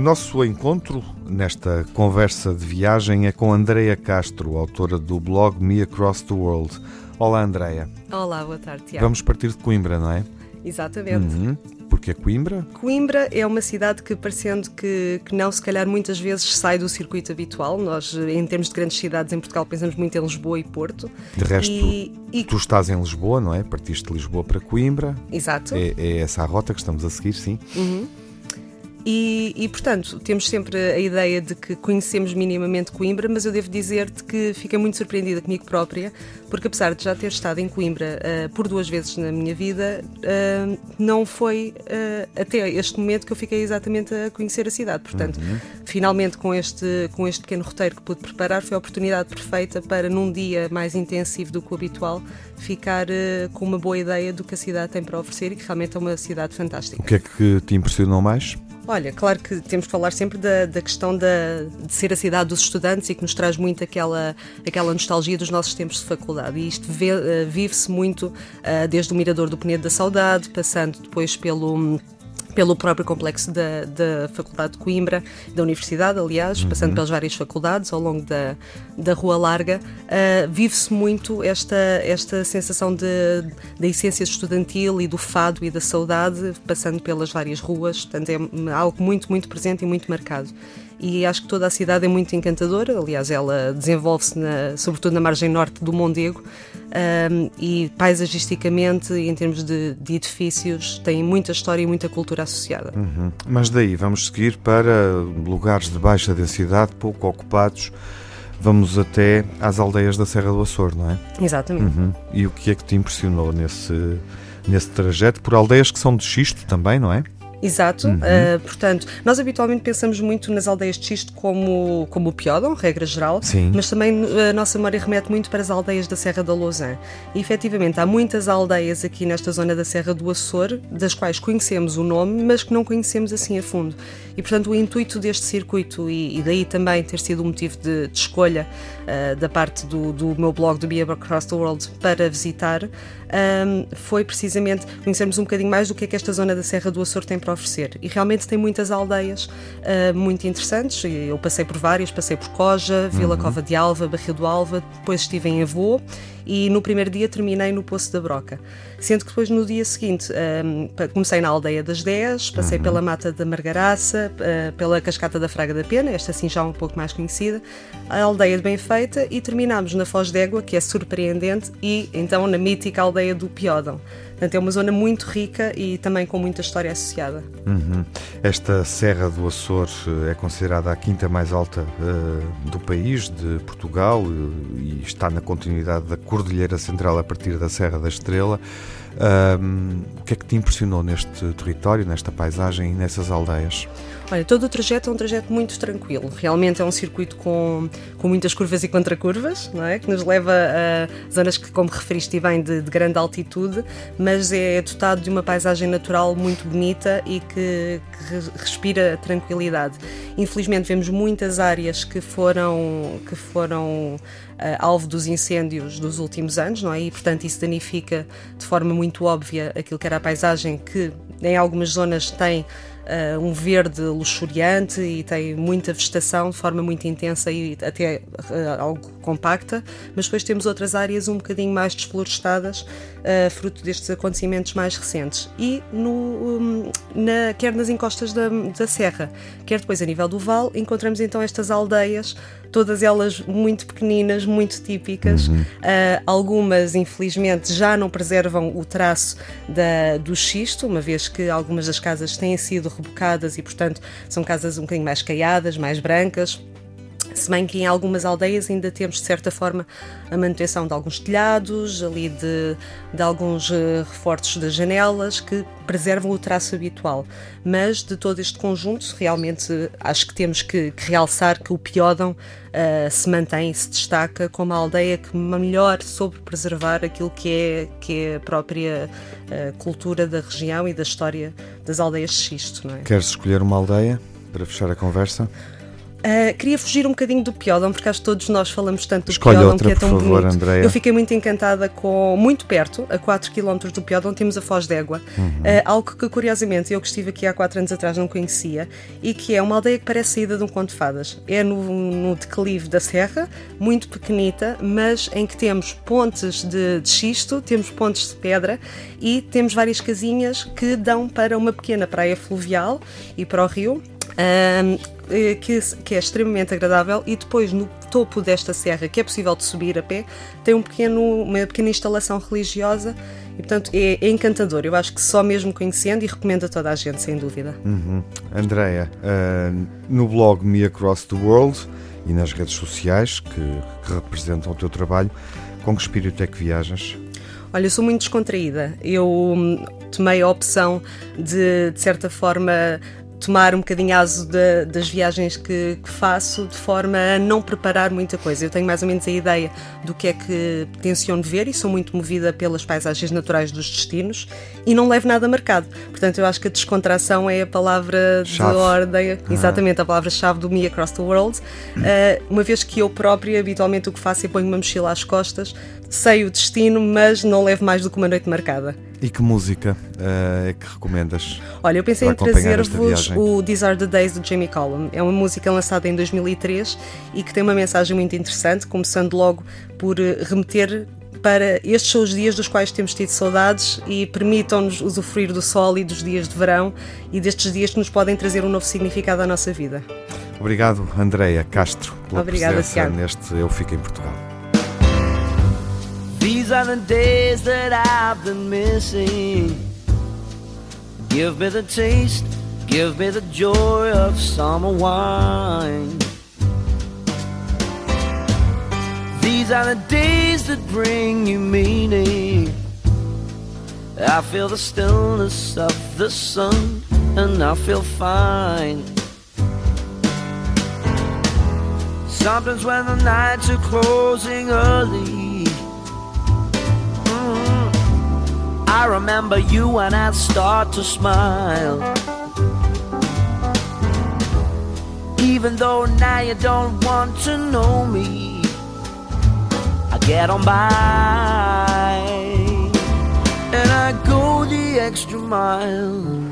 O nosso encontro nesta conversa de viagem é com Andreia Castro, autora do blog Me Across the World. Olá, Andreia. Olá, boa tarde, Tiago. Vamos partir de Coimbra, não é? Exatamente. Uhum. Porque é Coimbra? Coimbra é uma cidade que, parecendo que, que não, se calhar muitas vezes sai do circuito habitual. Nós, em termos de grandes cidades em Portugal, pensamos muito em Lisboa e Porto. De resto, e, e... tu estás em Lisboa, não é? Partiste de Lisboa para Coimbra. Exato. É, é essa a rota que estamos a seguir, sim. Uhum. E, e, portanto, temos sempre a ideia de que conhecemos minimamente Coimbra, mas eu devo dizer-te que fiquei muito surpreendida comigo própria, porque apesar de já ter estado em Coimbra uh, por duas vezes na minha vida, uh, não foi uh, até este momento que eu fiquei exatamente a conhecer a cidade. Portanto, uhum. finalmente com este, com este pequeno roteiro que pude preparar, foi a oportunidade perfeita para, num dia mais intensivo do que o habitual, ficar com uma boa ideia do que a cidade tem para oferecer e que realmente é uma cidade fantástica. O que é que te impressionou mais? Olha, claro que temos que falar sempre da, da questão da, de ser a cidade dos estudantes e que nos traz muito aquela, aquela nostalgia dos nossos tempos de faculdade. E isto uh, vive-se muito uh, desde o Mirador do Penedo da Saudade, passando depois pelo pelo próprio complexo da, da Faculdade de Coimbra, da Universidade, aliás, uhum. passando pelas várias faculdades ao longo da, da Rua Larga, uh, vive-se muito esta, esta sensação de, da essência estudantil e do fado e da saudade, passando pelas várias ruas, portanto é algo muito, muito presente e muito marcado e acho que toda a cidade é muito encantadora. Aliás, ela desenvolve-se sobretudo na margem norte do Mondego um, e paisagisticamente, em termos de, de, edifícios, tem muita história e muita cultura associada. Uhum. Mas daí vamos seguir para lugares de baixa densidade, pouco ocupados. Vamos até às aldeias da Serra do Açor, não é? Exatamente. Uhum. E o que é que te impressionou nesse, nesse trajeto? Por aldeias que são de xisto também, não é? Exato, uhum. uh, portanto, nós habitualmente pensamos muito nas aldeias de xisto como, como o Piódon, regra geral, Sim. mas também a nossa memória remete muito para as aldeias da Serra da Lousã. E efetivamente há muitas aldeias aqui nesta zona da Serra do Açor, das quais conhecemos o nome, mas que não conhecemos assim a fundo. E portanto, o intuito deste circuito, e, e daí também ter sido o motivo de, de escolha uh, da parte do, do meu blog do Be Across the World para visitar, um, foi precisamente conhecermos um bocadinho mais do que é que esta zona da Serra do Açor tem para oferecer. E realmente tem muitas aldeias uh, muito interessantes. Eu passei por várias, passei por Coja, Vila uhum. Cova de Alva, Barril do Alva, depois estive em Avô e no primeiro dia terminei no Poço da Broca. Sendo que depois no dia seguinte um, comecei na Aldeia das 10, passei uhum. pela Mata da Margaraça, uh, pela Cascata da Fraga da Pena, esta assim já um pouco mais conhecida, a Aldeia de Benfeita e terminámos na Foz d'Égua, que é surpreendente, e então na mítica Aldeia do Piódão. Portanto, é uma zona muito rica e também com muita história associada. Uhum. Esta Serra do Açor eh, é considerada a quinta mais alta uh, do país, de Portugal, uh, e está na continuidade da Cordilheira Central a partir da Serra da Estrela. Uh, o que é que te impressionou neste território, nesta paisagem e nessas aldeias? Olha, todo o trajeto é um trajeto muito tranquilo. Realmente é um circuito com, com muitas curvas e contracurvas, não é? Que nos leva a zonas que, como referiste bem, de, de grande altitude, mas é dotado de uma paisagem natural muito bonita e que, que respira tranquilidade. Infelizmente vemos muitas áreas que foram, que foram Uh, alvo dos incêndios dos últimos anos, não é? E, portanto, isso danifica de forma muito óbvia aquilo que era a paisagem, que em algumas zonas tem uh, um verde luxuriante e tem muita vegetação de forma muito intensa e até uh, algo compacta, mas depois temos outras áreas um bocadinho mais desflorestadas, uh, fruto destes acontecimentos mais recentes. E no, um, na, quer nas encostas da, da serra, quer depois a nível do vale, encontramos então estas aldeias todas elas muito pequeninas, muito típicas. Uhum. Uh, algumas, infelizmente, já não preservam o traço da, do xisto, uma vez que algumas das casas têm sido rebocadas e, portanto, são casas um bocadinho mais caiadas, mais brancas. Se bem que em algumas aldeias ainda temos, de certa forma, a manutenção de alguns telhados, ali de, de alguns uh, reforços das janelas que preservam o traço habitual. Mas de todo este conjunto, realmente acho que temos que, que realçar que o Piódão uh, se mantém, se destaca como a aldeia que melhor soube preservar aquilo que é, que é a própria uh, cultura da região e da história das aldeias de xisto. Não é? Queres escolher uma aldeia para fechar a conversa? Uh, queria fugir um bocadinho do Piodon, porque acho que todos nós falamos tanto do Escolhe outra, que é tão favor, bonito. Andreia. Eu fiquei muito encantada com, muito perto, a 4 km do Piodon, temos a Foz d'Égua. Uhum. Uh, algo que, curiosamente, eu que estive aqui há 4 anos atrás não conhecia, e que é uma aldeia que parece saída de um conto de fadas. É no, no declive da serra, muito pequenita, mas em que temos pontes de, de xisto, temos pontes de pedra e temos várias casinhas que dão para uma pequena praia fluvial e para o rio. Um, que, que, é extremamente agradável e depois no topo desta serra que é possível de subir a pé tem um pequeno, uma pequena instalação religiosa e portanto é, é encantador eu acho que só mesmo conhecendo e recomendo a toda a gente sem dúvida uhum. Andreia uh, no blog Me Across the World e nas redes sociais que, que representam o teu trabalho com que espírito é que viajas? Olha, eu sou muito descontraída. Eu hum, tomei a opção de, de certa forma, tomar um bocadinho aso das viagens que, que, faço de forma a não preparar muita coisa. Eu tenho mais ou menos a ideia do que é que tenciono ver e sou muito movida pelas paisagens naturais dos destinos e não levo nada marcado. Portanto, eu acho que a descontração é a palavra chave. de ordem, ah. exatamente a palavra-chave do Me Across the World, uh, uma vez que eu própria habitualmente o que faço é ponho uma mochila às costas, sei o destino, mas não levo mais do que uma noite marcada. E que música uh, é que recomendas? Olha, eu pensei em trazer-vos o These Are the Days do Jamie Cullum. É uma música lançada em 2003 e que tem uma mensagem muito interessante, começando logo por remeter para estes são os dias dos quais temos tido saudades e permitam-nos usufruir do sol e dos dias de verão e destes dias que nos podem trazer um novo significado à nossa vida. Obrigado, Andreia Castro, pela Obrigada, presença Tiago. neste Eu Fico em Portugal. These are the days that I've been missing. Give me the taste, give me the joy of summer wine. These are the days that bring you meaning. I feel the stillness of the sun and I feel fine. Sometimes when the nights are closing early, I remember you and I start to smile. Even though now you don't want to know me, I get on by and I go the extra mile.